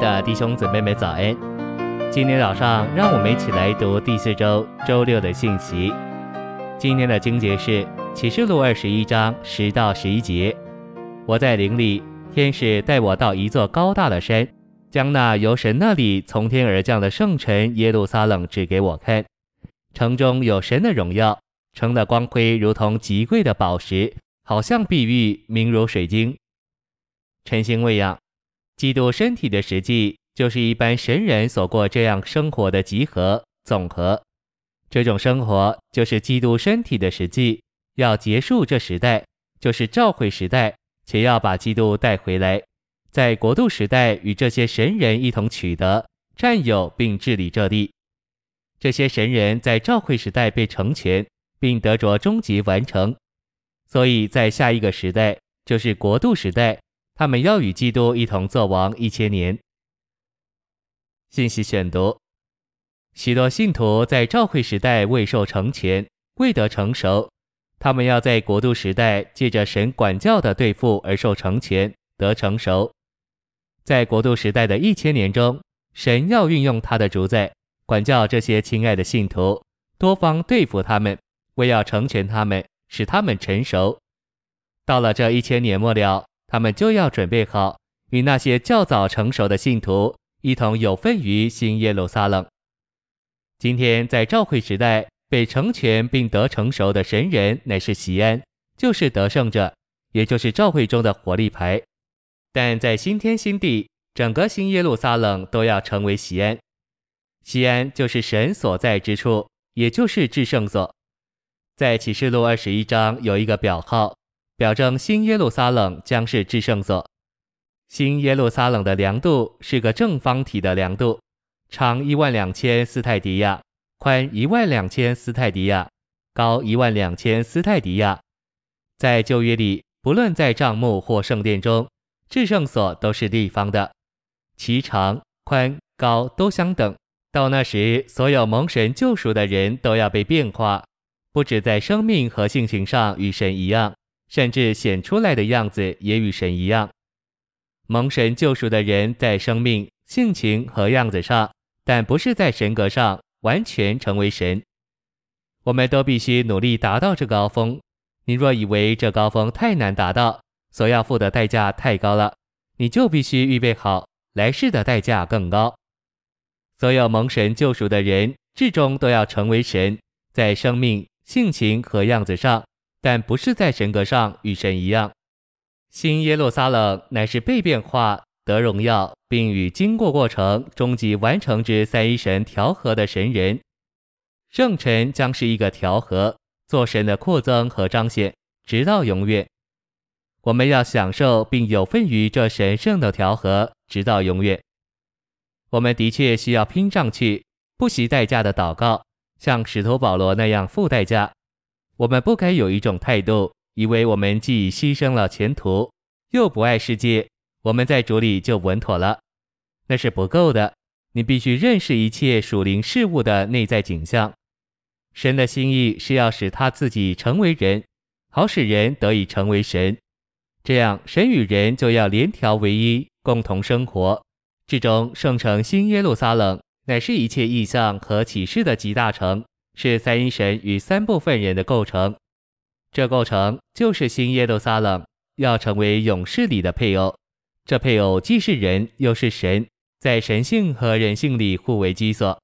的弟兄姊妹们早安！今天早上，让我们一起来读第四周周六的信息。今天的经节是启示录二十一章十到十一节。我在灵里，天使带我到一座高大的山，将那由神那里从天而降的圣城耶路撒冷指给我看。城中有神的荣耀，城的光辉如同极贵的宝石，好像碧玉，明如水晶。晨星未养。基督身体的实际，就是一般神人所过这样生活的集合总和。这种生活就是基督身体的实际。要结束这时代，就是召会时代，且要把基督带回来，在国度时代与这些神人一同取得、占有并治理这地。这些神人在召会时代被成全，并得着终极完成。所以在下一个时代，就是国度时代。他们要与基督一同作王一千年。信息选读：许多信徒在召会时代未受成全，未得成熟；他们要在国度时代借着神管教的对付而受成全，得成熟。在国度时代的一千年中，神要运用他的主宰管教这些亲爱的信徒，多方对付他们，为要成全他们，使他们成熟。到了这一千年末了。他们就要准备好，与那些较早成熟的信徒一同有份于新耶路撒冷。今天在召会时代被成全并得成熟的神人，乃是锡安，就是得胜者，也就是召会中的活力牌。但在新天新地，整个新耶路撒冷都要成为锡安。西安就是神所在之处，也就是至圣所。在启示录二十一章有一个表号。表征新耶路撒冷将是至圣所。新耶路撒冷的量度是个正方体的量度，长一万两千斯泰迪亚，宽一万两千斯泰迪亚，高一万两千斯泰迪亚。在旧约里，不论在帐幕或圣殿中，至圣所都是立方的，其长、宽、高都相等。到那时，所有蒙神救赎的人都要被变化，不止在生命和性情上与神一样。甚至显出来的样子也与神一样。蒙神救赎的人在生命、性情和样子上，但不是在神格上完全成为神。我们都必须努力达到这高峰。你若以为这高峰太难达到，所要付的代价太高了，你就必须预备好来世的代价更高。所有蒙神救赎的人，至终都要成为神，在生命、性情和样子上。但不是在神格上与神一样。新耶路撒冷乃是被变化、得荣耀，并与经过过程、终极完成之三一神调和的神人。圣臣将是一个调和，做神的扩增和彰显，直到永远。我们要享受并有份于这神圣的调和，直到永远。我们的确需要拼上去，不惜代价的祷告，像使徒保罗那样付代价。我们不该有一种态度，以为我们既牺牲了前途，又不爱世界，我们在主里就稳妥了。那是不够的。你必须认识一切属灵事物的内在景象。神的心意是要使他自己成为人，好使人得以成为神。这样，神与人就要联调为一，共同生活。至终，圣城新耶路撒冷乃是一切意象和启示的集大成。是三一神与三部分人的构成，这构成就是新耶路撒冷要成为勇士里的配偶。这配偶既是人又是神，在神性和人性里互为基所。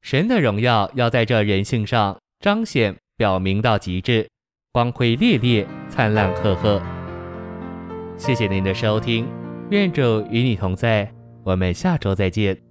神的荣耀要在这人性上彰显，表明到极致，光辉烈烈，灿烂赫赫。谢谢您的收听，愿主与你同在，我们下周再见。